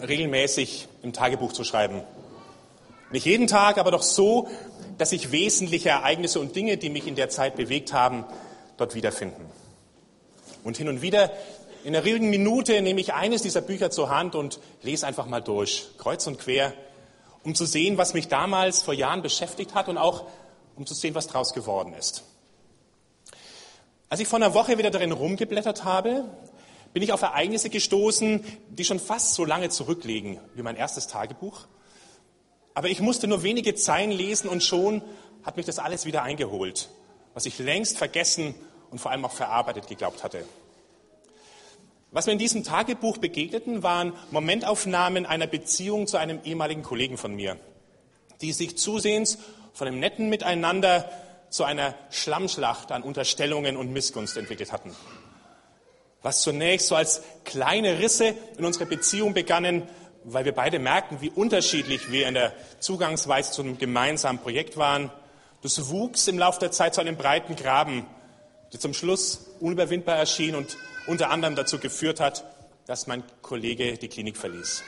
regelmäßig im Tagebuch zu schreiben. Nicht jeden Tag, aber doch so, dass sich wesentliche Ereignisse und Dinge, die mich in der Zeit bewegt haben, dort wiederfinden. Und hin und wieder, in einer ruhigen Minute, nehme ich eines dieser Bücher zur Hand und lese einfach mal durch, kreuz und quer, um zu sehen, was mich damals vor Jahren beschäftigt hat und auch um zu sehen, was daraus geworden ist. Als ich vor einer Woche wieder darin rumgeblättert habe, bin ich auf Ereignisse gestoßen, die schon fast so lange zurückliegen wie mein erstes Tagebuch. Aber ich musste nur wenige Zeilen lesen und schon hat mich das alles wieder eingeholt, was ich längst vergessen und vor allem auch verarbeitet geglaubt hatte. Was mir in diesem Tagebuch begegneten, waren Momentaufnahmen einer Beziehung zu einem ehemaligen Kollegen von mir, die sich zusehends von einem netten Miteinander zu einer Schlammschlacht an Unterstellungen und Missgunst entwickelt hatten. Was zunächst so als kleine Risse in unserer Beziehung begannen, weil wir beide merkten, wie unterschiedlich wir in der Zugangsweise zu einem gemeinsamen Projekt waren. Das wuchs im Laufe der Zeit zu einem breiten Graben, der zum Schluss unüberwindbar erschien und unter anderem dazu geführt hat, dass mein Kollege die Klinik verließ.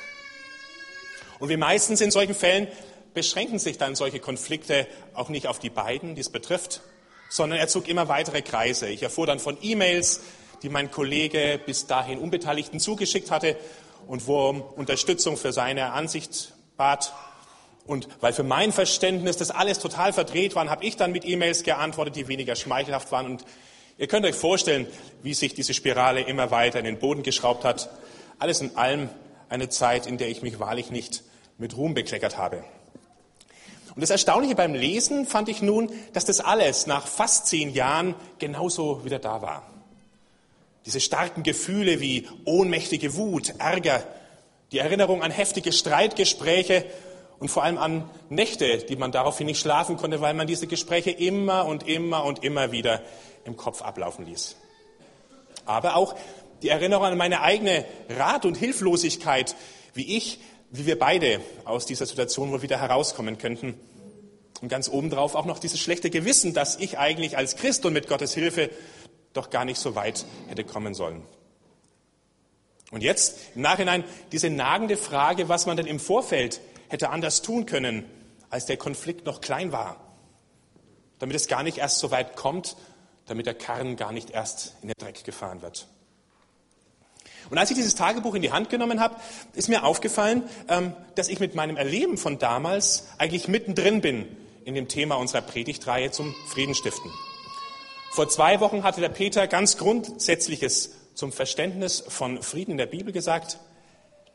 Und wie meistens in solchen Fällen beschränken sich dann solche Konflikte auch nicht auf die beiden, die es betrifft, sondern er zog immer weitere Kreise. Ich erfuhr dann von E-Mails, die mein Kollege bis dahin Unbeteiligten zugeschickt hatte und wo um Unterstützung für seine Ansicht bat. Und weil für mein Verständnis das alles total verdreht war, habe ich dann mit E-Mails geantwortet, die weniger schmeichelhaft waren. Und ihr könnt euch vorstellen, wie sich diese Spirale immer weiter in den Boden geschraubt hat. Alles in allem eine Zeit, in der ich mich wahrlich nicht mit Ruhm bekleckert habe. Und das Erstaunliche beim Lesen fand ich nun, dass das alles nach fast zehn Jahren genauso wieder da war. Diese starken Gefühle wie ohnmächtige Wut, Ärger, die Erinnerung an heftige Streitgespräche und vor allem an Nächte, die man daraufhin nicht schlafen konnte, weil man diese Gespräche immer und immer und immer wieder im Kopf ablaufen ließ. Aber auch die Erinnerung an meine eigene Rat und Hilflosigkeit, wie ich wie wir beide aus dieser Situation wohl wieder herauskommen könnten. Und ganz obendrauf auch noch dieses schlechte Gewissen, dass ich eigentlich als Christ und mit Gottes Hilfe doch gar nicht so weit hätte kommen sollen. Und jetzt im Nachhinein diese nagende Frage, was man denn im Vorfeld hätte anders tun können, als der Konflikt noch klein war, damit es gar nicht erst so weit kommt, damit der Karren gar nicht erst in den Dreck gefahren wird. Und als ich dieses Tagebuch in die Hand genommen habe, ist mir aufgefallen, ähm, dass ich mit meinem Erleben von damals eigentlich mittendrin bin in dem Thema unserer Predigtreihe zum Friedenstiften. Vor zwei Wochen hatte der Peter ganz Grundsätzliches zum Verständnis von Frieden in der Bibel gesagt.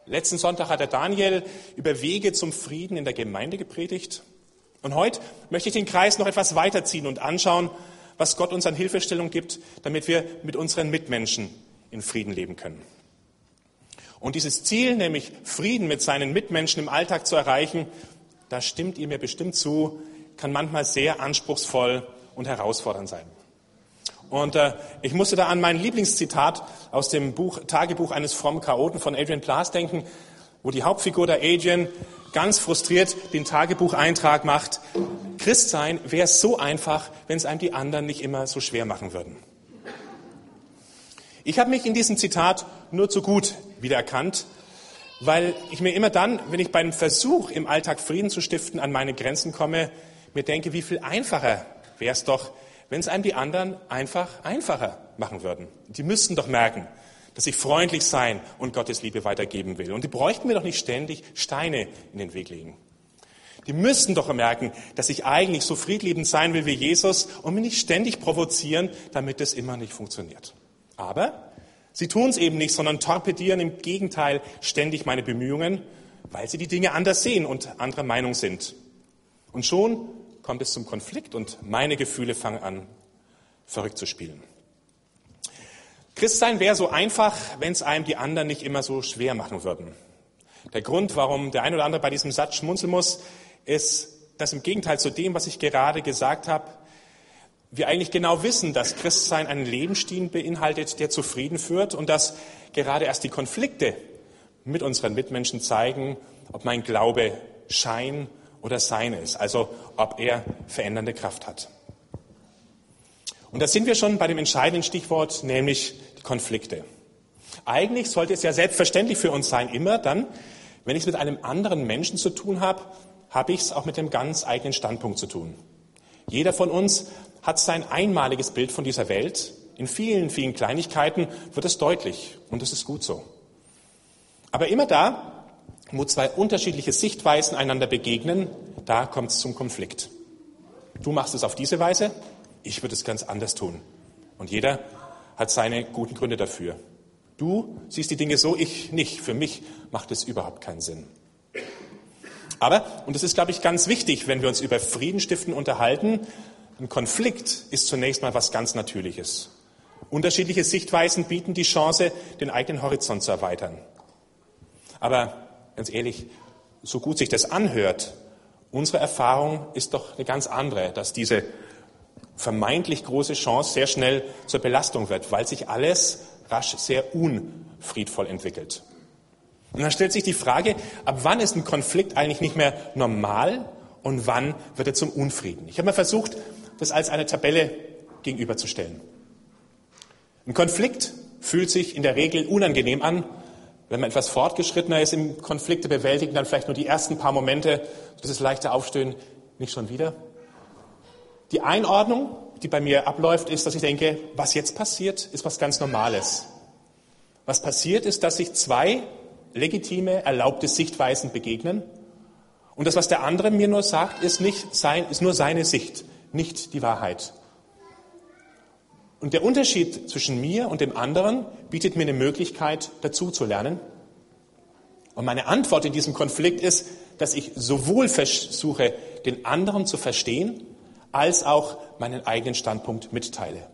Letzten Sonntag hat der Daniel über Wege zum Frieden in der Gemeinde gepredigt. Und heute möchte ich den Kreis noch etwas weiterziehen und anschauen, was Gott uns an Hilfestellung gibt, damit wir mit unseren Mitmenschen in Frieden leben können. Und dieses Ziel, nämlich Frieden mit seinen Mitmenschen im Alltag zu erreichen, da stimmt ihr mir bestimmt zu, kann manchmal sehr anspruchsvoll und herausfordernd sein. Und äh, ich musste da an mein Lieblingszitat aus dem Buch Tagebuch eines frommen Chaoten von Adrian Plath denken, wo die Hauptfigur der Adrian ganz frustriert den Tagebucheintrag macht. Christ sein wäre so einfach, wenn es einem die anderen nicht immer so schwer machen würden. Ich habe mich in diesem Zitat nur zu gut wiedererkannt, weil ich mir immer dann, wenn ich beim Versuch, im Alltag Frieden zu stiften, an meine Grenzen komme, mir denke, wie viel einfacher wäre es doch, wenn es einem die anderen einfach einfacher machen würden. Die müssten doch merken, dass ich freundlich sein und Gottes Liebe weitergeben will. Und die bräuchten mir doch nicht ständig Steine in den Weg legen. Die müssten doch merken, dass ich eigentlich so friedliebend sein will wie Jesus und mich nicht ständig provozieren, damit es immer nicht funktioniert. Aber sie tun es eben nicht, sondern torpedieren im Gegenteil ständig meine Bemühungen, weil sie die Dinge anders sehen und anderer Meinung sind. Und schon kommt es zum Konflikt und meine Gefühle fangen an, verrückt zu spielen. Christsein wäre so einfach, wenn es einem die anderen nicht immer so schwer machen würden. Der Grund, warum der ein oder andere bei diesem Satz schmunzeln muss, ist, dass im Gegenteil zu dem, was ich gerade gesagt habe, wir eigentlich genau wissen, dass Christsein einen Lebensstil beinhaltet, der zu Frieden führt und dass gerade erst die Konflikte mit unseren Mitmenschen zeigen, ob mein Glaube Schein oder Sein ist, also ob er verändernde Kraft hat. Und da sind wir schon bei dem entscheidenden Stichwort, nämlich Konflikte. Eigentlich sollte es ja selbstverständlich für uns sein, immer dann, Wenn ich es mit einem anderen Menschen zu tun habe, habe ich es auch mit einem ganz eigenen Standpunkt zu tun. Jeder von uns hat sein einmaliges Bild von dieser Welt. In vielen, vielen Kleinigkeiten wird es deutlich und es ist gut so. Aber immer da, wo zwei unterschiedliche Sichtweisen einander begegnen, da kommt es zum Konflikt. Du machst es auf diese Weise, ich würde es ganz anders tun. Und jeder hat seine guten Gründe dafür. Du siehst die Dinge so, ich nicht. Für mich macht es überhaupt keinen Sinn. Aber, und das ist, glaube ich, ganz wichtig, wenn wir uns über Friedenstiften unterhalten, ein Konflikt ist zunächst mal was ganz Natürliches. Unterschiedliche Sichtweisen bieten die Chance, den eigenen Horizont zu erweitern. Aber ganz ehrlich, so gut sich das anhört, unsere Erfahrung ist doch eine ganz andere, dass diese vermeintlich große Chance sehr schnell zur Belastung wird, weil sich alles rasch sehr unfriedvoll entwickelt. Und dann stellt sich die Frage, ab wann ist ein Konflikt eigentlich nicht mehr normal und wann wird er zum Unfrieden? Ich habe mal versucht, das als eine Tabelle gegenüberzustellen. Ein Konflikt fühlt sich in der Regel unangenehm an. Wenn man etwas fortgeschrittener ist im Konflikte bewältigen, dann vielleicht nur die ersten paar Momente, dieses leichte Aufstöhnen, nicht schon wieder. Die Einordnung, die bei mir abläuft, ist, dass ich denke, was jetzt passiert, ist was ganz Normales. Was passiert ist, dass sich zwei legitime, erlaubte Sichtweisen begegnen. Und das, was der andere mir nur sagt, ist, nicht sein, ist nur seine Sicht, nicht die Wahrheit. Und der Unterschied zwischen mir und dem anderen bietet mir eine Möglichkeit, dazu zu lernen. Und meine Antwort in diesem Konflikt ist, dass ich sowohl versuche, den anderen zu verstehen, als auch meinen eigenen Standpunkt mitteile.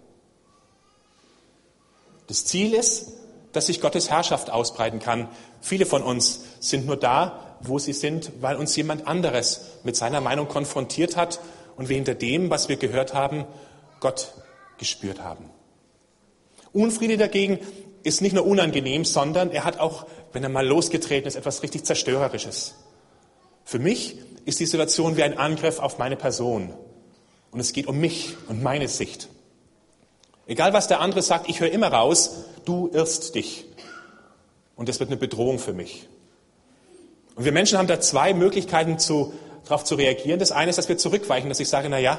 Das Ziel ist, dass sich Gottes Herrschaft ausbreiten kann. Viele von uns sind nur da, wo sie sind, weil uns jemand anderes mit seiner Meinung konfrontiert hat und wir hinter dem, was wir gehört haben, Gott gespürt haben. Unfriede dagegen ist nicht nur unangenehm, sondern er hat auch, wenn er mal losgetreten ist, etwas richtig Zerstörerisches. Für mich ist die Situation wie ein Angriff auf meine Person. Und es geht um mich und meine Sicht. Egal was der andere sagt, ich höre immer raus, du irrst dich. Und das wird eine Bedrohung für mich. Und wir Menschen haben da zwei Möglichkeiten, darauf zu reagieren. Das eine ist, dass wir zurückweichen, dass ich sage, na ja,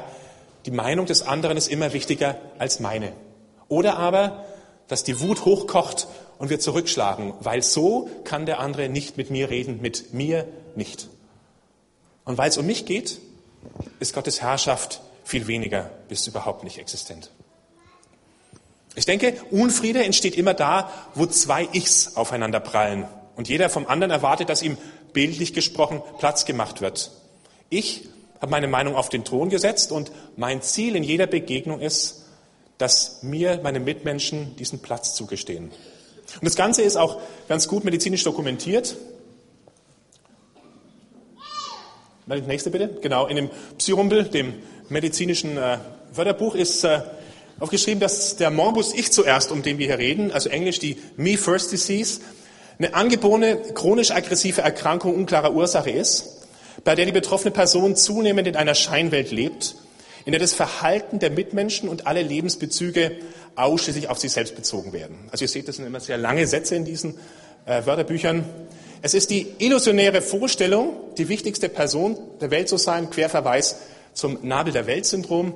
die Meinung des anderen ist immer wichtiger als meine. Oder aber, dass die Wut hochkocht und wir zurückschlagen, weil so kann der andere nicht mit mir reden, mit mir nicht. Und weil es um mich geht, ist Gottes Herrschaft viel weniger bis überhaupt nicht existent. Ich denke, Unfriede entsteht immer da, wo zwei Ichs aufeinander prallen und jeder vom anderen erwartet, dass ihm bildlich gesprochen Platz gemacht wird. Ich habe meine Meinung auf den Thron gesetzt und mein Ziel in jeder Begegnung ist, dass mir meine Mitmenschen diesen Platz zugestehen. Und das Ganze ist auch ganz gut medizinisch dokumentiert. Nächste bitte. Genau, in dem Psyrumpel, dem medizinischen äh, Wörterbuch, ist äh, aufgeschrieben, dass der Morbus Ich zuerst, um den wir hier reden, also englisch die Me First Disease, eine angeborene chronisch aggressive Erkrankung unklarer Ursache ist, bei der die betroffene Person zunehmend in einer Scheinwelt lebt, in der das Verhalten der Mitmenschen und alle Lebensbezüge ausschließlich auf sich selbst bezogen werden. Also ihr seht, das sind immer sehr lange Sätze in diesen äh, Wörterbüchern. Es ist die illusionäre Vorstellung, die wichtigste Person der Welt zu sein, Querverweis zum Nabel der Welt-Syndrom.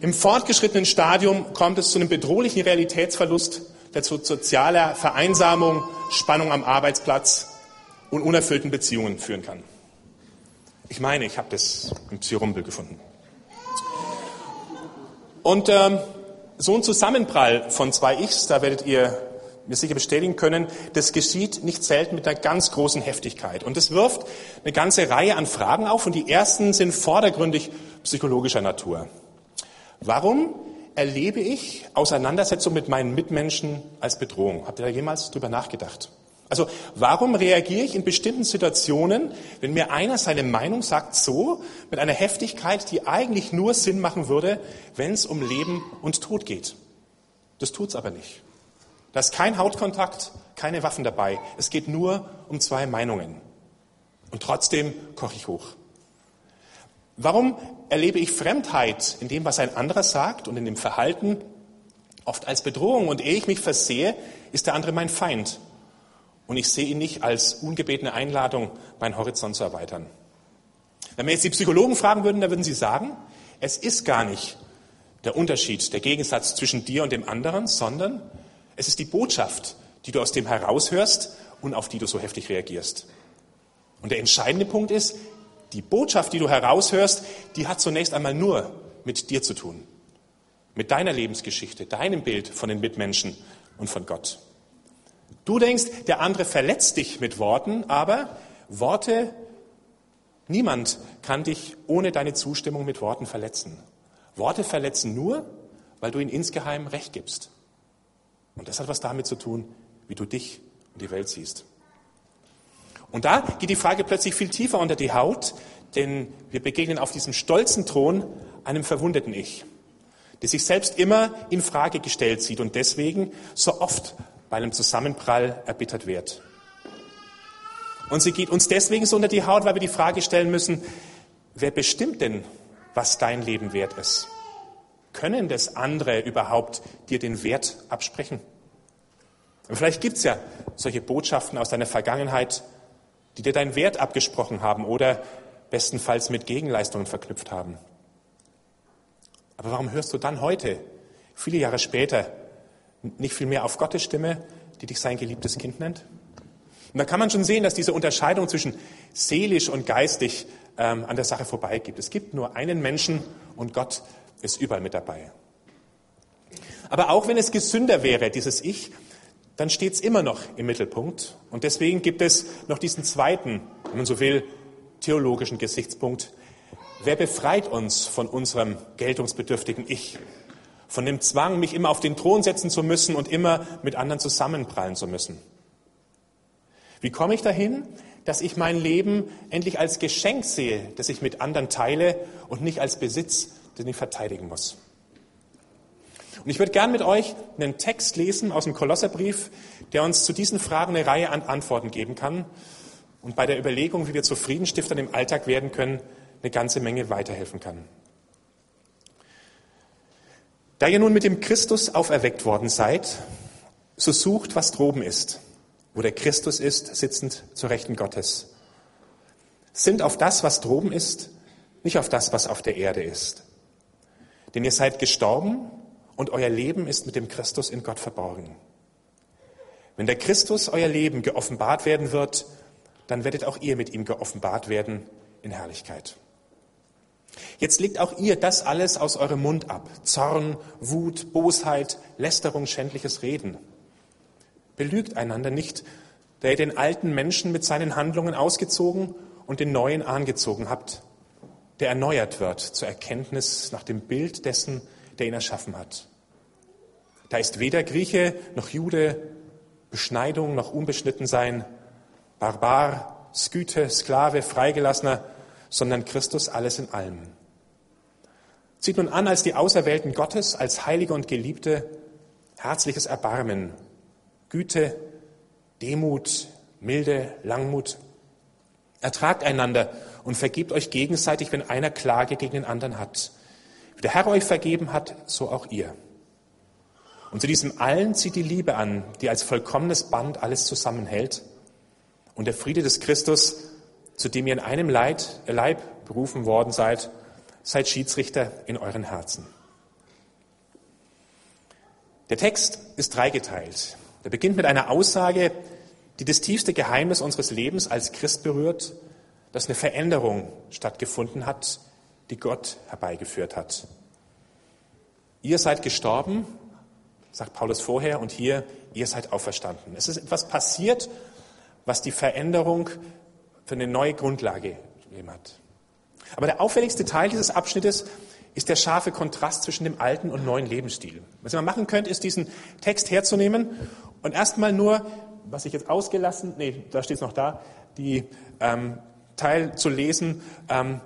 Im fortgeschrittenen Stadium kommt es zu einem bedrohlichen Realitätsverlust, der zu sozialer Vereinsamung, Spannung am Arbeitsplatz und unerfüllten Beziehungen führen kann. Ich meine, ich habe das im Psyrumpel gefunden. Und ähm, so ein Zusammenprall von zwei Ichs, da werdet ihr mir sicher bestätigen können, das geschieht nicht selten mit einer ganz großen Heftigkeit. Und das wirft eine ganze Reihe an Fragen auf und die ersten sind vordergründig psychologischer Natur. Warum erlebe ich Auseinandersetzung mit meinen Mitmenschen als Bedrohung? Habt ihr da jemals drüber nachgedacht? Also warum reagiere ich in bestimmten Situationen, wenn mir einer seine Meinung sagt, so mit einer Heftigkeit, die eigentlich nur Sinn machen würde, wenn es um Leben und Tod geht? Das tut's aber nicht. Da ist kein Hautkontakt, keine Waffen dabei. Es geht nur um zwei Meinungen. Und trotzdem koche ich hoch. Warum erlebe ich Fremdheit in dem, was ein anderer sagt und in dem Verhalten oft als Bedrohung? Und ehe ich mich versehe, ist der andere mein Feind. Und ich sehe ihn nicht als ungebetene Einladung, meinen Horizont zu erweitern. Wenn wir jetzt die Psychologen fragen würden, dann würden sie sagen, es ist gar nicht der Unterschied, der Gegensatz zwischen dir und dem anderen, sondern es ist die Botschaft, die du aus dem heraushörst und auf die du so heftig reagierst. Und der entscheidende Punkt ist, die Botschaft, die du heraushörst, die hat zunächst einmal nur mit dir zu tun. Mit deiner Lebensgeschichte, deinem Bild von den Mitmenschen und von Gott. Du denkst, der andere verletzt dich mit Worten, aber Worte, niemand kann dich ohne deine Zustimmung mit Worten verletzen. Worte verletzen nur, weil du ihnen insgeheim Recht gibst. Und das hat was damit zu tun, wie du dich und die Welt siehst. Und da geht die Frage plötzlich viel tiefer unter die Haut, denn wir begegnen auf diesem stolzen Thron einem verwundeten Ich, der sich selbst immer in Frage gestellt sieht und deswegen so oft bei einem Zusammenprall erbittert wird. Und sie geht uns deswegen so unter die Haut, weil wir die Frage stellen müssen, wer bestimmt denn, was dein Leben wert ist? Können das andere überhaupt dir den Wert absprechen? Und vielleicht gibt es ja solche Botschaften aus deiner Vergangenheit, die dir deinen Wert abgesprochen haben oder bestenfalls mit Gegenleistungen verknüpft haben. Aber warum hörst du dann heute, viele Jahre später, nicht viel mehr auf Gottes Stimme, die dich sein geliebtes Kind nennt? Und da kann man schon sehen, dass diese Unterscheidung zwischen seelisch und geistig ähm, an der Sache vorbeigibt. Es gibt nur einen Menschen und Gott ist überall mit dabei. Aber auch wenn es gesünder wäre, dieses Ich, dann steht es immer noch im Mittelpunkt. Und deswegen gibt es noch diesen zweiten, wenn man so will, theologischen Gesichtspunkt. Wer befreit uns von unserem geltungsbedürftigen Ich? Von dem Zwang, mich immer auf den Thron setzen zu müssen und immer mit anderen zusammenprallen zu müssen? Wie komme ich dahin, dass ich mein Leben endlich als Geschenk sehe, das ich mit anderen teile und nicht als Besitz, den ich verteidigen muss? Und ich würde gern mit euch einen Text lesen aus dem Kolosserbrief, der uns zu diesen Fragen eine Reihe an Antworten geben kann und bei der Überlegung, wie wir zu Friedenstiftern im Alltag werden können, eine ganze Menge weiterhelfen kann. Da ihr nun mit dem Christus auferweckt worden seid, so sucht, was droben ist, wo der Christus ist, sitzend zur Rechten Gottes. Sind auf das, was droben ist, nicht auf das, was auf der Erde ist. Denn ihr seid gestorben und euer Leben ist mit dem Christus in Gott verborgen. Wenn der Christus euer Leben geoffenbart werden wird, dann werdet auch ihr mit ihm geoffenbart werden in Herrlichkeit. Jetzt legt auch ihr das alles aus eurem Mund ab. Zorn, Wut, Bosheit, Lästerung, schändliches Reden. Belügt einander nicht, da ihr den alten Menschen mit seinen Handlungen ausgezogen und den neuen angezogen habt, der erneuert wird zur Erkenntnis nach dem Bild dessen, der ihn erschaffen hat. Da ist weder Grieche noch Jude, Beschneidung noch Unbeschnittensein, Barbar, Sküte, Sklave, Freigelassener, sondern Christus alles in allem. Zieht nun an als die Auserwählten Gottes, als Heilige und Geliebte, herzliches Erbarmen, Güte, Demut, Milde, Langmut. Ertragt einander und vergebt euch gegenseitig, wenn einer Klage gegen den anderen hat. Wie der Herr euch vergeben hat, so auch ihr. Und zu diesem allen zieht die Liebe an, die als vollkommenes Band alles zusammenhält. Und der Friede des Christus, zu dem ihr in einem Leid, Leib berufen worden seid, seid Schiedsrichter in euren Herzen. Der Text ist dreigeteilt. Er beginnt mit einer Aussage, die das tiefste Geheimnis unseres Lebens als Christ berührt, dass eine Veränderung stattgefunden hat die Gott herbeigeführt hat. Ihr seid gestorben, sagt Paulus vorher, und hier, ihr seid auferstanden. Es ist etwas passiert, was die Veränderung für eine neue Grundlage gegeben hat. Aber der auffälligste Teil dieses Abschnittes ist der scharfe Kontrast zwischen dem alten und neuen Lebensstil. Was ihr machen könnt, ist diesen Text herzunehmen und erstmal nur, was ich jetzt ausgelassen, nee, da steht es noch da, die ähm, Teil zu lesen, ähm,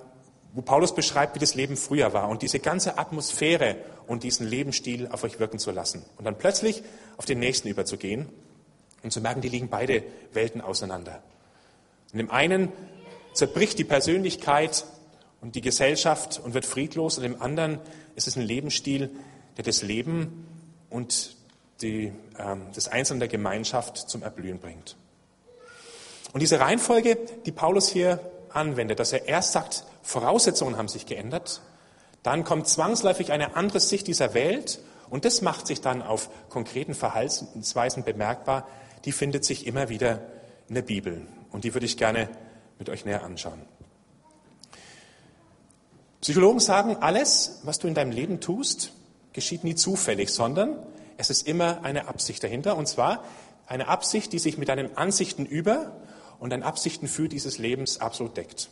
wo Paulus beschreibt, wie das Leben früher war und diese ganze Atmosphäre und diesen Lebensstil auf euch wirken zu lassen. Und dann plötzlich auf den nächsten überzugehen und zu merken, die liegen beide Welten auseinander. In dem einen zerbricht die Persönlichkeit und die Gesellschaft und wird friedlos und im anderen ist es ein Lebensstil, der das Leben und die, äh, das Einzelne der Gemeinschaft zum Erblühen bringt. Und diese Reihenfolge, die Paulus hier anwendet, dass er erst sagt, Voraussetzungen haben sich geändert, dann kommt zwangsläufig eine andere Sicht dieser Welt und das macht sich dann auf konkreten Verhaltensweisen bemerkbar, die findet sich immer wieder in der Bibel. Und die würde ich gerne mit euch näher anschauen. Psychologen sagen, alles, was du in deinem Leben tust, geschieht nie zufällig, sondern es ist immer eine Absicht dahinter. Und zwar eine Absicht, die sich mit deinen Ansichten über und deinen Absichten für dieses Lebens absolut deckt.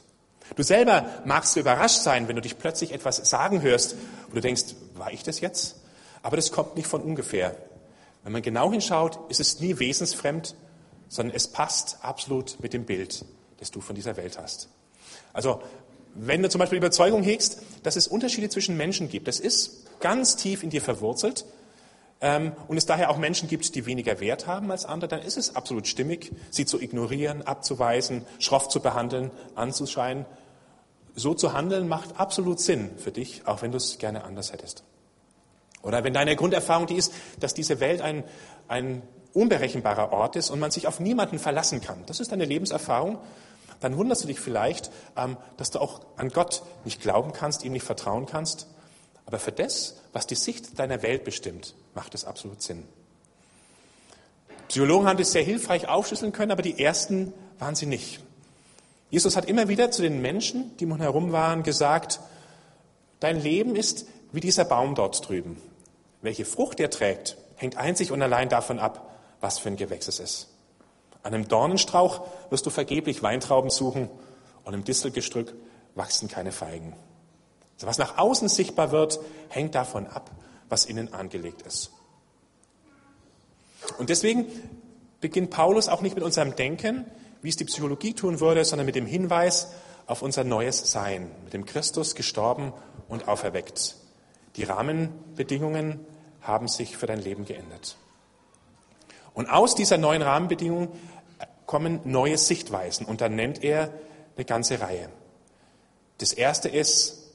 Du selber magst überrascht sein, wenn du dich plötzlich etwas sagen hörst, wo du denkst, war ich das jetzt? Aber das kommt nicht von ungefähr. Wenn man genau hinschaut, ist es nie wesensfremd, sondern es passt absolut mit dem Bild, das du von dieser Welt hast. Also, wenn du zum Beispiel Überzeugung hegst, dass es Unterschiede zwischen Menschen gibt, das ist ganz tief in dir verwurzelt, ähm, und es daher auch Menschen gibt, die weniger Wert haben als andere, dann ist es absolut stimmig, sie zu ignorieren, abzuweisen, schroff zu behandeln, anzuscheinen. So zu handeln macht absolut Sinn für dich, auch wenn du es gerne anders hättest. Oder wenn deine Grunderfahrung die ist, dass diese Welt ein, ein unberechenbarer Ort ist und man sich auf niemanden verlassen kann. Das ist deine Lebenserfahrung. Dann wunderst du dich vielleicht, ähm, dass du auch an Gott nicht glauben kannst, ihm nicht vertrauen kannst. Aber für das, was die Sicht deiner Welt bestimmt, macht es absolut Sinn. Psychologen haben das sehr hilfreich aufschlüsseln können, aber die ersten waren sie nicht. Jesus hat immer wieder zu den Menschen, die um ihn herum waren, gesagt, dein Leben ist wie dieser Baum dort drüben. Welche Frucht er trägt, hängt einzig und allein davon ab, was für ein Gewächs es ist. An einem Dornenstrauch wirst du vergeblich Weintrauben suchen und im Distelgestrück wachsen keine Feigen. Also was nach außen sichtbar wird, hängt davon ab, was innen angelegt ist. Und deswegen beginnt Paulus auch nicht mit unserem Denken, wie es die Psychologie tun würde, sondern mit dem Hinweis auf unser neues Sein, mit dem Christus gestorben und auferweckt. Die Rahmenbedingungen haben sich für dein Leben geändert. Und aus dieser neuen Rahmenbedingung kommen neue Sichtweisen und dann nennt er eine ganze Reihe. Das erste ist,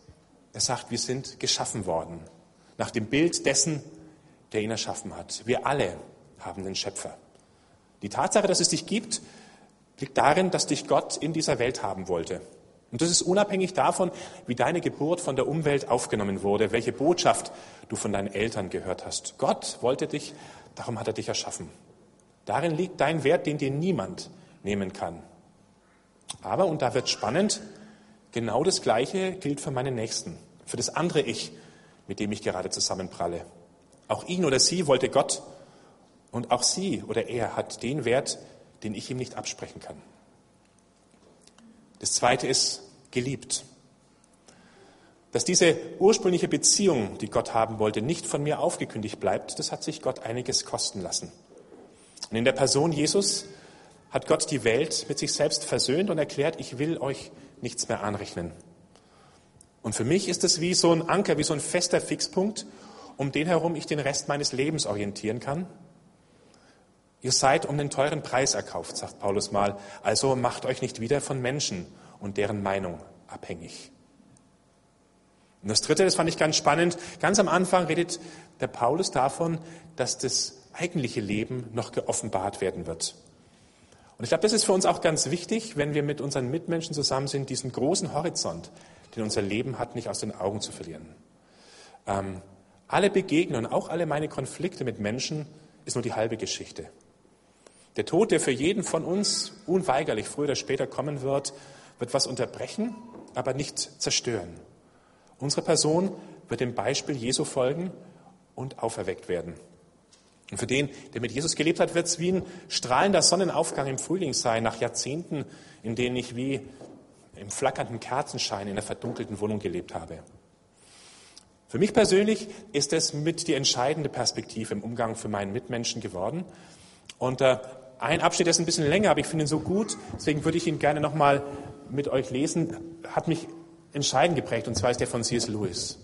er sagt, wir sind geschaffen worden nach dem Bild dessen, der ihn erschaffen hat. Wir alle haben den Schöpfer. Die Tatsache, dass es dich gibt, liegt darin, dass dich Gott in dieser Welt haben wollte. Und das ist unabhängig davon, wie deine Geburt von der Umwelt aufgenommen wurde, welche Botschaft du von deinen Eltern gehört hast. Gott wollte dich, darum hat er dich erschaffen. Darin liegt dein Wert, den dir niemand nehmen kann. Aber, und da wird spannend, genau das Gleiche gilt für meine Nächsten, für das andere Ich, mit dem ich gerade zusammenpralle. Auch ihn oder sie wollte Gott und auch sie oder er hat den Wert, den ich ihm nicht absprechen kann. Das zweite ist geliebt. Dass diese ursprüngliche Beziehung, die Gott haben wollte, nicht von mir aufgekündigt bleibt, das hat sich Gott einiges kosten lassen. Und in der Person Jesus hat Gott die Welt mit sich selbst versöhnt und erklärt, ich will euch nichts mehr anrechnen. Und für mich ist es wie so ein Anker, wie so ein fester Fixpunkt, um den herum ich den Rest meines Lebens orientieren kann. Ihr seid um den teuren Preis erkauft, sagt Paulus mal, also macht euch nicht wieder von Menschen und deren Meinung abhängig. Und das Dritte, das fand ich ganz spannend, ganz am Anfang redet der Paulus davon, dass das eigentliche Leben noch geoffenbart werden wird. Und ich glaube, das ist für uns auch ganz wichtig, wenn wir mit unseren Mitmenschen zusammen sind, diesen großen Horizont, den unser Leben hat, nicht aus den Augen zu verlieren. Ähm, alle Begegnungen, auch alle meine Konflikte mit Menschen, ist nur die halbe Geschichte. Der Tod, der für jeden von uns unweigerlich früher oder später kommen wird, wird was unterbrechen, aber nicht zerstören. Unsere Person wird dem Beispiel Jesu folgen und auferweckt werden. Und für den, der mit Jesus gelebt hat, wird es wie ein strahlender Sonnenaufgang im Frühling sein, nach Jahrzehnten, in denen ich wie im flackernden Kerzenschein in einer verdunkelten Wohnung gelebt habe. Für mich persönlich ist es mit die entscheidende Perspektive im Umgang für meinen Mitmenschen geworden. Und äh, ein Abschnitt ist ein bisschen länger, aber ich finde ihn so gut, deswegen würde ich ihn gerne nochmal mit euch lesen, hat mich entscheidend geprägt, und zwar ist der von C.S. Lewis.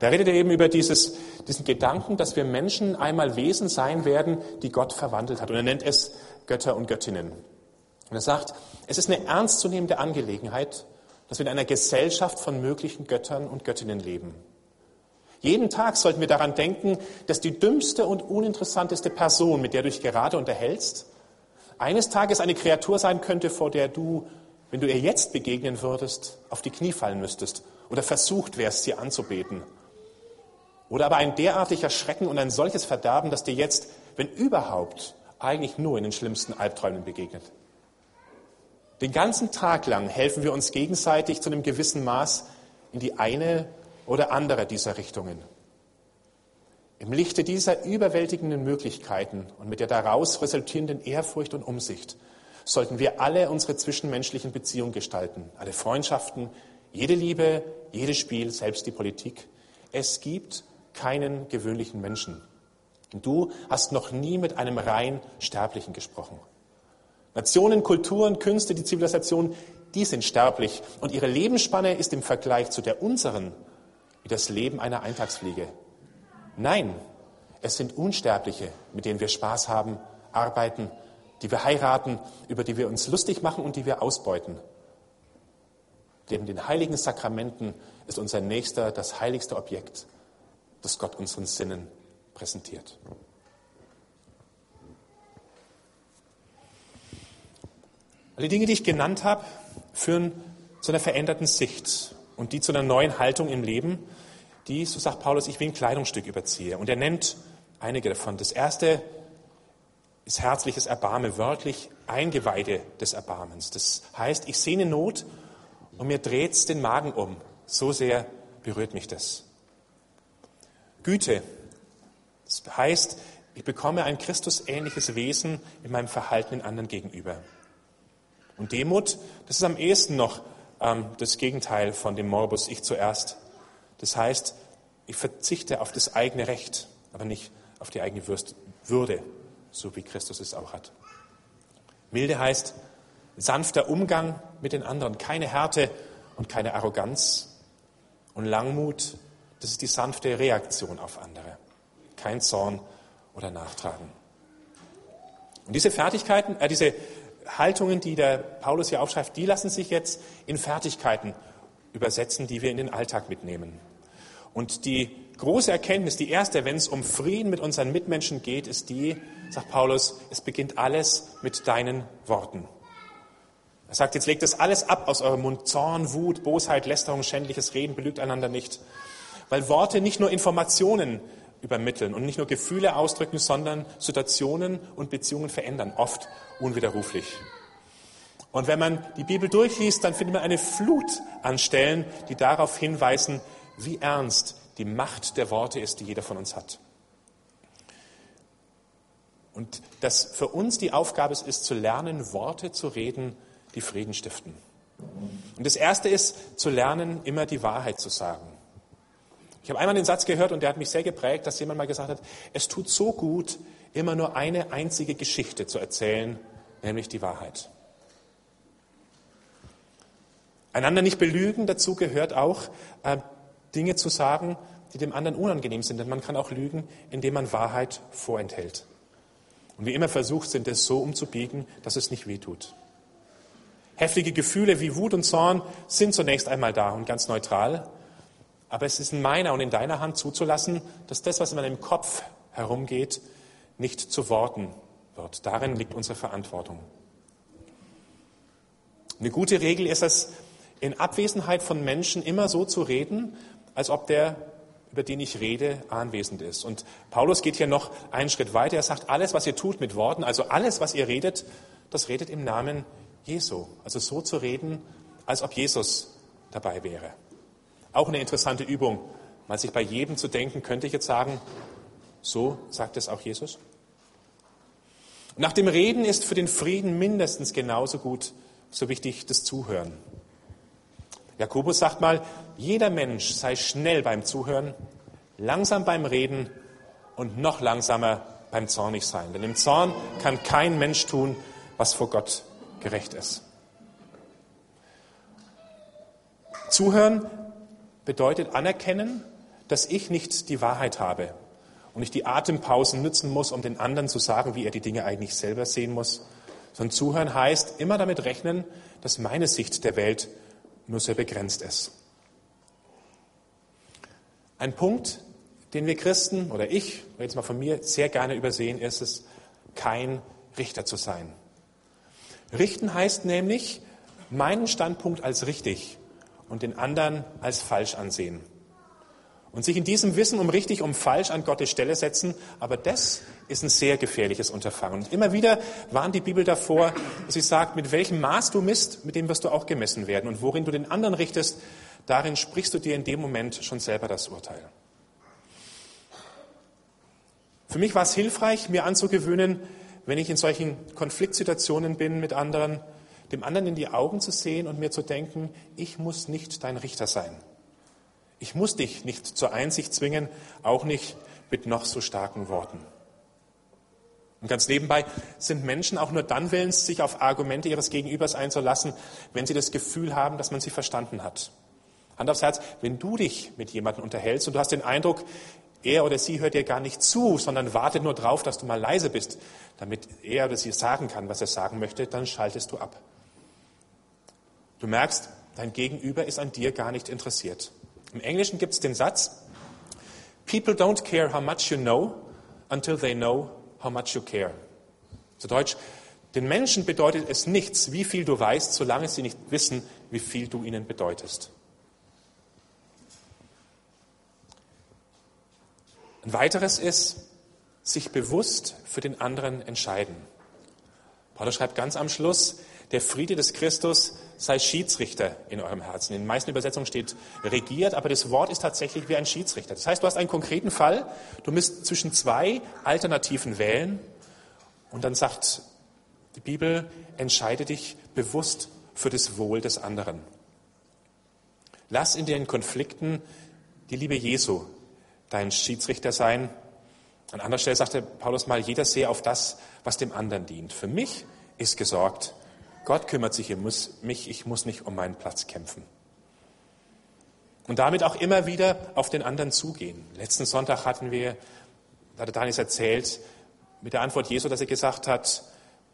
Da redet er eben über dieses, diesen Gedanken, dass wir Menschen einmal Wesen sein werden, die Gott verwandelt hat. Und er nennt es Götter und Göttinnen. Und er sagt, es ist eine ernstzunehmende Angelegenheit, dass wir in einer Gesellschaft von möglichen Göttern und Göttinnen leben. Jeden Tag sollten wir daran denken, dass die dümmste und uninteressanteste Person, mit der du dich gerade unterhältst, eines Tages eine Kreatur sein könnte, vor der du, wenn du ihr jetzt begegnen würdest, auf die Knie fallen müsstest oder versucht wärst, sie anzubeten. Oder aber ein derartiger Schrecken und ein solches Verderben, dass dir jetzt, wenn überhaupt, eigentlich nur in den schlimmsten Albträumen begegnet. Den ganzen Tag lang helfen wir uns gegenseitig zu einem gewissen Maß in die eine oder andere dieser Richtungen. Im Lichte dieser überwältigenden Möglichkeiten und mit der daraus resultierenden Ehrfurcht und Umsicht sollten wir alle unsere zwischenmenschlichen Beziehungen gestalten, alle Freundschaften, jede Liebe, jedes Spiel, selbst die Politik. Es gibt keinen gewöhnlichen Menschen. Du hast noch nie mit einem rein Sterblichen gesprochen. Nationen, Kulturen, Künste, die Zivilisation, die sind sterblich und ihre Lebensspanne ist im Vergleich zu der unseren wie das Leben einer Eintagsfliege. Nein, es sind Unsterbliche, mit denen wir Spaß haben, arbeiten, die wir heiraten, über die wir uns lustig machen und die wir ausbeuten. Neben den heiligen Sakramenten ist unser Nächster das heiligste Objekt, das Gott unseren Sinnen präsentiert. Alle Dinge, die ich genannt habe, führen zu einer veränderten Sicht und die zu einer neuen Haltung im Leben, die, so sagt Paulus, ich wie ein Kleidungsstück überziehe. Und er nennt einige davon. Das erste ist herzliches Erbarme, wörtlich Eingeweide des Erbarmens. Das heißt, ich sehe eine Not und mir dreht es den Magen um. So sehr berührt mich das. Güte, das heißt, ich bekomme ein Christusähnliches Wesen in meinem Verhalten den anderen gegenüber. Und Demut, das ist am ehesten noch ähm, das Gegenteil von dem Morbus Ich zuerst. Das heißt, ich verzichte auf das eigene Recht, aber nicht auf die eigene Würde, so wie Christus es auch hat. Milde heißt sanfter Umgang mit den anderen, keine Härte und keine Arroganz. Und Langmut, das ist die sanfte Reaktion auf andere, kein Zorn oder Nachtragen. Und diese Fertigkeiten, äh, diese Haltungen, die der Paulus hier aufschreibt, die lassen sich jetzt in Fertigkeiten übersetzen, die wir in den Alltag mitnehmen. Und die große Erkenntnis, die erste, wenn es um Frieden mit unseren Mitmenschen geht, ist die, sagt Paulus, es beginnt alles mit deinen Worten. Er sagt, jetzt legt das alles ab aus eurem Mund. Zorn, Wut, Bosheit, Lästerung, schändliches Reden, belügt einander nicht. Weil Worte nicht nur Informationen übermitteln und nicht nur Gefühle ausdrücken, sondern Situationen und Beziehungen verändern, oft unwiderruflich. Und wenn man die Bibel durchliest, dann findet man eine Flut an Stellen, die darauf hinweisen, wie ernst die Macht der Worte ist, die jeder von uns hat. Und dass für uns die Aufgabe ist, zu lernen, Worte zu reden, die Frieden stiften. Und das Erste ist, zu lernen, immer die Wahrheit zu sagen. Ich habe einmal den Satz gehört und der hat mich sehr geprägt, dass jemand mal gesagt hat, es tut so gut, immer nur eine einzige Geschichte zu erzählen, nämlich die Wahrheit. Einander nicht belügen, dazu gehört auch, äh, Dinge zu sagen, die dem anderen unangenehm sind. Denn man kann auch lügen, indem man Wahrheit vorenthält. Und wie immer versucht sind, es so umzubiegen, dass es nicht wehtut. Heftige Gefühle wie Wut und Zorn sind zunächst einmal da und ganz neutral. Aber es ist in meiner und in deiner Hand zuzulassen, dass das, was in meinem Kopf herumgeht, nicht zu Worten wird. Darin liegt unsere Verantwortung. Eine gute Regel ist es, in Abwesenheit von Menschen immer so zu reden, als ob der, über den ich rede, anwesend ist. Und Paulus geht hier noch einen Schritt weiter. Er sagt, alles, was ihr tut mit Worten, also alles, was ihr redet, das redet im Namen Jesu. Also so zu reden, als ob Jesus dabei wäre. Auch eine interessante Übung, mal sich bei jedem zu denken, könnte ich jetzt sagen, so sagt es auch Jesus. Nach dem Reden ist für den Frieden mindestens genauso gut, so wichtig das Zuhören. Jakobus sagt mal, jeder Mensch sei schnell beim Zuhören, langsam beim Reden und noch langsamer beim Zornigsein. Denn im Zorn kann kein Mensch tun, was vor Gott gerecht ist. Zuhören bedeutet anerkennen, dass ich nicht die Wahrheit habe und ich die Atempausen nützen muss, um den anderen zu sagen, wie er die Dinge eigentlich selber sehen muss. Sondern zuhören heißt immer damit rechnen, dass meine Sicht der Welt nur sehr begrenzt ist. Ein Punkt, den wir Christen oder ich, jetzt mal von mir, sehr gerne übersehen, ist es, kein Richter zu sein. Richten heißt nämlich, meinen Standpunkt als richtig und den anderen als falsch ansehen. Und sich in diesem Wissen um richtig, um falsch an Gottes Stelle setzen, aber das ist ein sehr gefährliches Unterfangen. Und immer wieder warnt die Bibel davor, dass sie sagt, mit welchem Maß du misst, mit dem wirst du auch gemessen werden. Und worin du den anderen richtest, darin sprichst du dir in dem Moment schon selber das Urteil. Für mich war es hilfreich, mir anzugewöhnen, wenn ich in solchen Konfliktsituationen bin mit anderen, dem anderen in die Augen zu sehen und mir zu denken, ich muss nicht dein Richter sein. Ich muss dich nicht zur Einsicht zwingen, auch nicht mit noch so starken Worten. Und ganz nebenbei sind Menschen auch nur dann willens, sich auf Argumente ihres Gegenübers einzulassen, wenn sie das Gefühl haben, dass man sie verstanden hat. Hand aufs Herz, wenn du dich mit jemandem unterhältst und du hast den Eindruck, er oder sie hört dir gar nicht zu, sondern wartet nur drauf, dass du mal leise bist, damit er oder sie sagen kann, was er sagen möchte, dann schaltest du ab. Du merkst, dein Gegenüber ist an dir gar nicht interessiert. Im Englischen gibt es den Satz, People don't care how much you know until they know how much you care. Zu Deutsch, den Menschen bedeutet es nichts, wie viel du weißt, solange sie nicht wissen, wie viel du ihnen bedeutest. Ein weiteres ist, sich bewusst für den anderen entscheiden. Paulus schreibt ganz am Schluss, der Friede des Christus sei Schiedsrichter in eurem Herzen. In den meisten Übersetzungen steht regiert, aber das Wort ist tatsächlich wie ein Schiedsrichter. Das heißt, du hast einen konkreten Fall, du musst zwischen zwei Alternativen wählen und dann sagt die Bibel, entscheide dich bewusst für das Wohl des anderen. Lass in den Konflikten die Liebe Jesu dein Schiedsrichter sein. An anderer Stelle sagte Paulus mal, jeder sehe auf das, was dem anderen dient. Für mich ist gesorgt. Gott kümmert sich um mich, ich muss nicht um meinen Platz kämpfen. Und damit auch immer wieder auf den anderen zugehen. Letzten Sonntag hatten wir, da hat Daniel erzählt, mit der Antwort Jesu, dass er gesagt hat,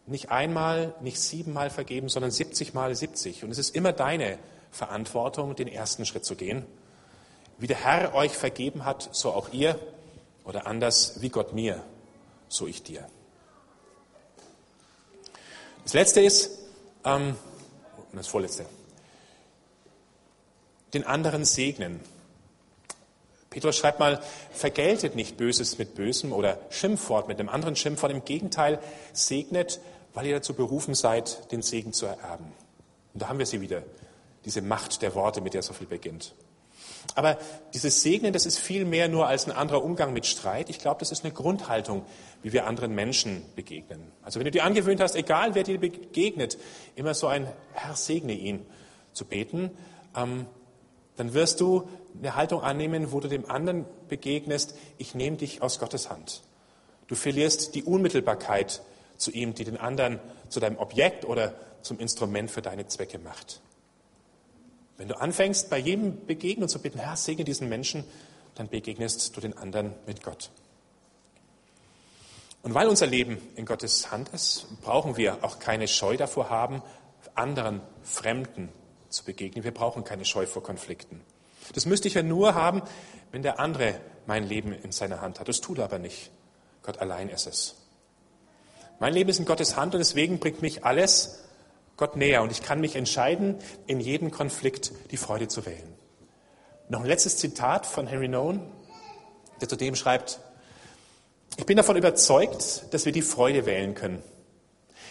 nicht einmal, nicht siebenmal vergeben, sondern 70 mal 70. Und es ist immer deine Verantwortung, den ersten Schritt zu gehen. Wie der Herr euch vergeben hat, so auch ihr. Oder anders, wie Gott mir, so ich dir. Das letzte ist, ähm, das vorletzte, den anderen segnen. Petrus schreibt mal, vergeltet nicht Böses mit Bösem oder Schimpfwort mit einem anderen Schimpfwort. Im Gegenteil, segnet, weil ihr dazu berufen seid, den Segen zu ererben. Und da haben wir sie wieder, diese Macht der Worte, mit der so viel beginnt. Aber dieses Segnen, das ist viel mehr nur als ein anderer Umgang mit Streit. Ich glaube, das ist eine Grundhaltung, wie wir anderen Menschen begegnen. Also wenn du dir angewöhnt hast, egal wer dir begegnet, immer so ein Herr segne ihn zu beten, ähm, dann wirst du eine Haltung annehmen, wo du dem anderen begegnest, ich nehme dich aus Gottes Hand. Du verlierst die Unmittelbarkeit zu ihm, die den anderen zu deinem Objekt oder zum Instrument für deine Zwecke macht. Wenn du anfängst, bei jedem Begegnen zu bitten, Herr, segne diesen Menschen, dann begegnest du den anderen mit Gott. Und weil unser Leben in Gottes Hand ist, brauchen wir auch keine Scheu davor haben, anderen Fremden zu begegnen. Wir brauchen keine Scheu vor Konflikten. Das müsste ich ja nur haben, wenn der andere mein Leben in seiner Hand hat. Das tut er aber nicht. Gott allein ist es. Mein Leben ist in Gottes Hand und deswegen bringt mich alles, Gott näher und ich kann mich entscheiden, in jedem Konflikt die Freude zu wählen. Noch ein letztes Zitat von Henry Nowen, der zudem schreibt, ich bin davon überzeugt, dass wir die Freude wählen können.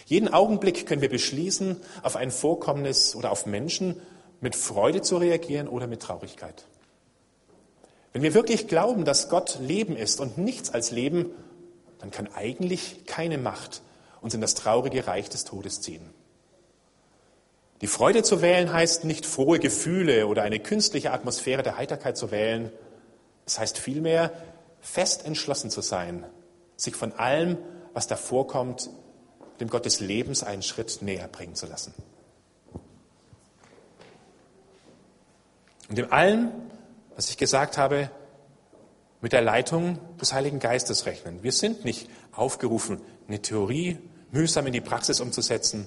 Jeden Augenblick können wir beschließen, auf ein Vorkommnis oder auf Menschen mit Freude zu reagieren oder mit Traurigkeit. Wenn wir wirklich glauben, dass Gott Leben ist und nichts als Leben, dann kann eigentlich keine Macht uns in das traurige Reich des Todes ziehen. Die Freude zu wählen heißt nicht frohe Gefühle oder eine künstliche Atmosphäre der Heiterkeit zu wählen. Es heißt vielmehr, fest entschlossen zu sein, sich von allem, was da vorkommt, dem Gott des Lebens einen Schritt näher bringen zu lassen. Und dem allen, was ich gesagt habe, mit der Leitung des Heiligen Geistes rechnen. Wir sind nicht aufgerufen, eine Theorie mühsam in die Praxis umzusetzen.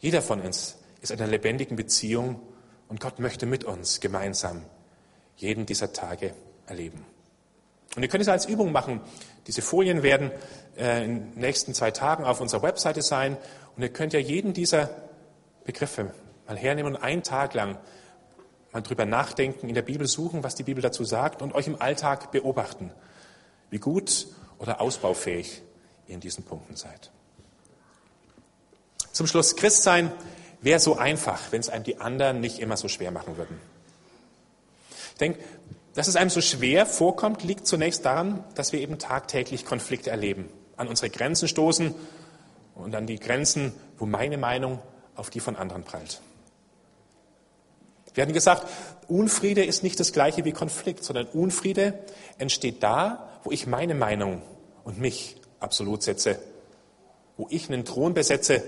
Jeder von uns ist einer lebendigen Beziehung und Gott möchte mit uns gemeinsam jeden dieser Tage erleben. Und ihr könnt es als Übung machen. Diese Folien werden äh, in den nächsten zwei Tagen auf unserer Webseite sein Und ihr könnt ja jeden dieser Begriffe mal hernehmen und einen Tag lang mal drüber nachdenken, in der Bibel suchen, was die Bibel dazu sagt und euch im Alltag beobachten, wie gut oder ausbaufähig ihr in diesen Punkten seid. Zum Schluss, Christsein wäre so einfach, wenn es einem die anderen nicht immer so schwer machen würden. Ich denke, dass es einem so schwer vorkommt, liegt zunächst daran, dass wir eben tagtäglich Konflikte erleben, an unsere Grenzen stoßen und an die Grenzen, wo meine Meinung auf die von anderen prallt. Wir hatten gesagt, Unfriede ist nicht das gleiche wie Konflikt, sondern Unfriede entsteht da, wo ich meine Meinung und mich absolut setze, wo ich einen Thron besetze,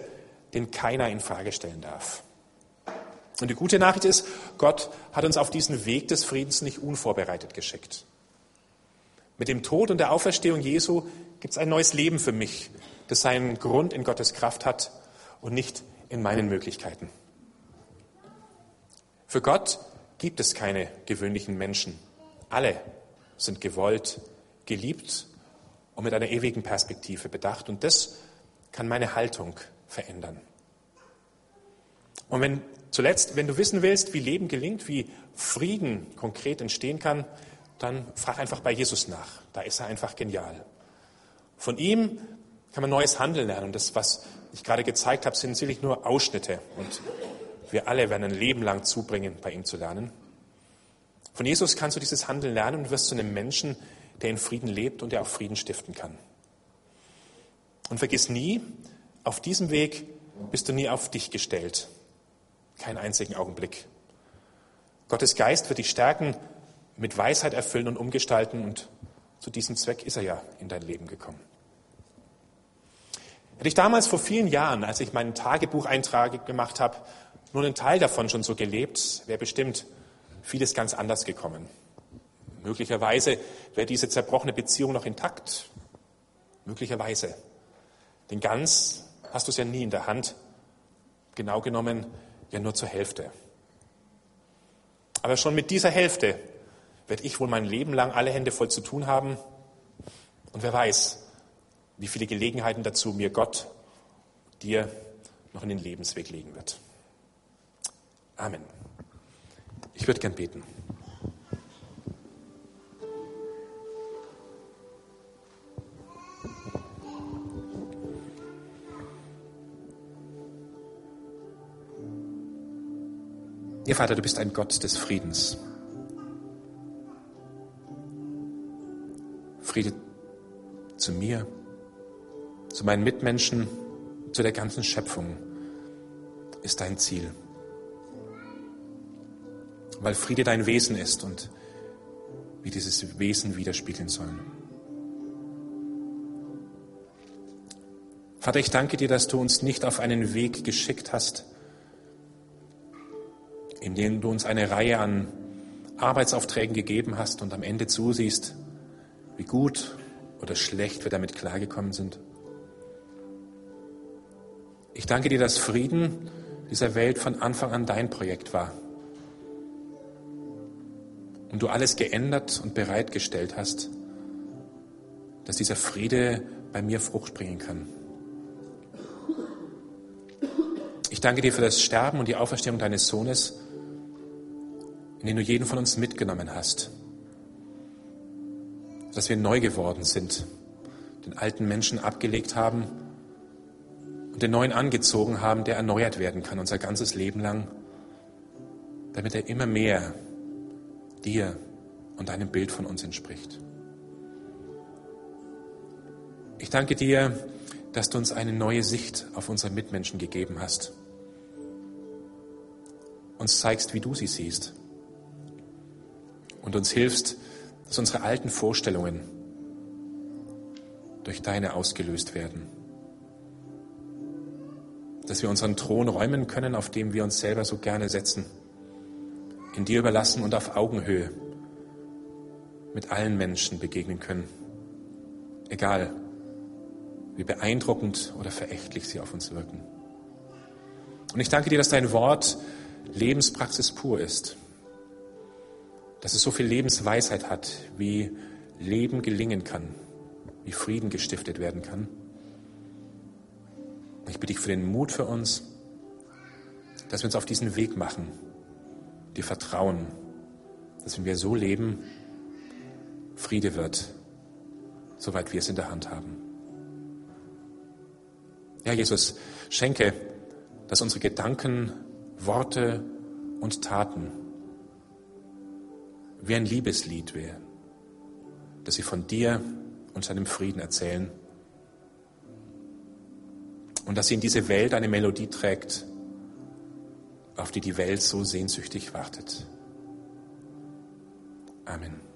den keiner in Frage stellen darf. Und die gute Nachricht ist, Gott hat uns auf diesen Weg des Friedens nicht unvorbereitet geschickt. Mit dem Tod und der Auferstehung Jesu gibt es ein neues Leben für mich, das seinen Grund in Gottes Kraft hat und nicht in meinen Möglichkeiten. Für Gott gibt es keine gewöhnlichen Menschen. Alle sind gewollt, geliebt und mit einer ewigen Perspektive bedacht. Und das kann meine Haltung verändern. Und wenn zuletzt, wenn du wissen willst, wie Leben gelingt, wie Frieden konkret entstehen kann, dann frag einfach bei Jesus nach. Da ist er einfach genial. Von ihm kann man neues Handeln lernen. Und das, was ich gerade gezeigt habe, sind sicherlich nur Ausschnitte. Und wir alle werden ein Leben lang zubringen, bei ihm zu lernen. Von Jesus kannst du dieses Handeln lernen und wirst zu einem Menschen, der in Frieden lebt und der auch Frieden stiften kann. Und vergiss nie, auf diesem Weg bist du nie auf dich gestellt. Keinen einzigen Augenblick. Gottes Geist wird dich stärken, mit Weisheit erfüllen und umgestalten und zu diesem Zweck ist er ja in dein Leben gekommen. Hätte ich damals vor vielen Jahren, als ich meinen Tagebucheintrag gemacht habe, nur einen Teil davon schon so gelebt, wäre bestimmt vieles ganz anders gekommen. Möglicherweise wäre diese zerbrochene Beziehung noch intakt. Möglicherweise. Denn ganz hast du es ja nie in der Hand. Genau genommen ja nur zur Hälfte. Aber schon mit dieser Hälfte werde ich wohl mein Leben lang alle Hände voll zu tun haben. Und wer weiß, wie viele Gelegenheiten dazu mir Gott dir noch in den Lebensweg legen wird. Amen. Ich würde gern beten. Ihr Vater, du bist ein Gott des Friedens. Friede zu mir, zu meinen Mitmenschen, zu der ganzen Schöpfung ist dein Ziel weil Friede dein Wesen ist und wir dieses Wesen widerspiegeln sollen. Vater, ich danke dir, dass du uns nicht auf einen Weg geschickt hast, in dem du uns eine Reihe an Arbeitsaufträgen gegeben hast und am Ende zusiehst, wie gut oder schlecht wir damit klargekommen sind. Ich danke dir, dass Frieden dieser Welt von Anfang an dein Projekt war und du alles geändert und bereitgestellt hast, dass dieser Friede bei mir Frucht bringen kann. Ich danke dir für das Sterben und die Auferstehung deines Sohnes, in den du jeden von uns mitgenommen hast, dass wir neu geworden sind, den alten Menschen abgelegt haben und den neuen angezogen haben, der erneuert werden kann, unser ganzes Leben lang, damit er immer mehr dir und deinem Bild von uns entspricht. Ich danke dir, dass du uns eine neue Sicht auf unsere Mitmenschen gegeben hast. Uns zeigst, wie du sie siehst. Und uns hilfst, dass unsere alten Vorstellungen durch deine ausgelöst werden. Dass wir unseren Thron räumen können, auf dem wir uns selber so gerne setzen in dir überlassen und auf Augenhöhe mit allen Menschen begegnen können. Egal, wie beeindruckend oder verächtlich sie auf uns wirken. Und ich danke dir, dass dein Wort Lebenspraxis pur ist. Dass es so viel Lebensweisheit hat, wie Leben gelingen kann, wie Frieden gestiftet werden kann. Ich bitte dich für den Mut für uns, dass wir uns auf diesen Weg machen, dir vertrauen, dass wenn wir so leben, Friede wird, soweit wir es in der Hand haben. Ja, Jesus, schenke, dass unsere Gedanken, Worte und Taten wie ein Liebeslied wären, dass sie von dir und seinem Frieden erzählen und dass sie in diese Welt eine Melodie trägt, auf die die Welt so sehnsüchtig wartet. Amen.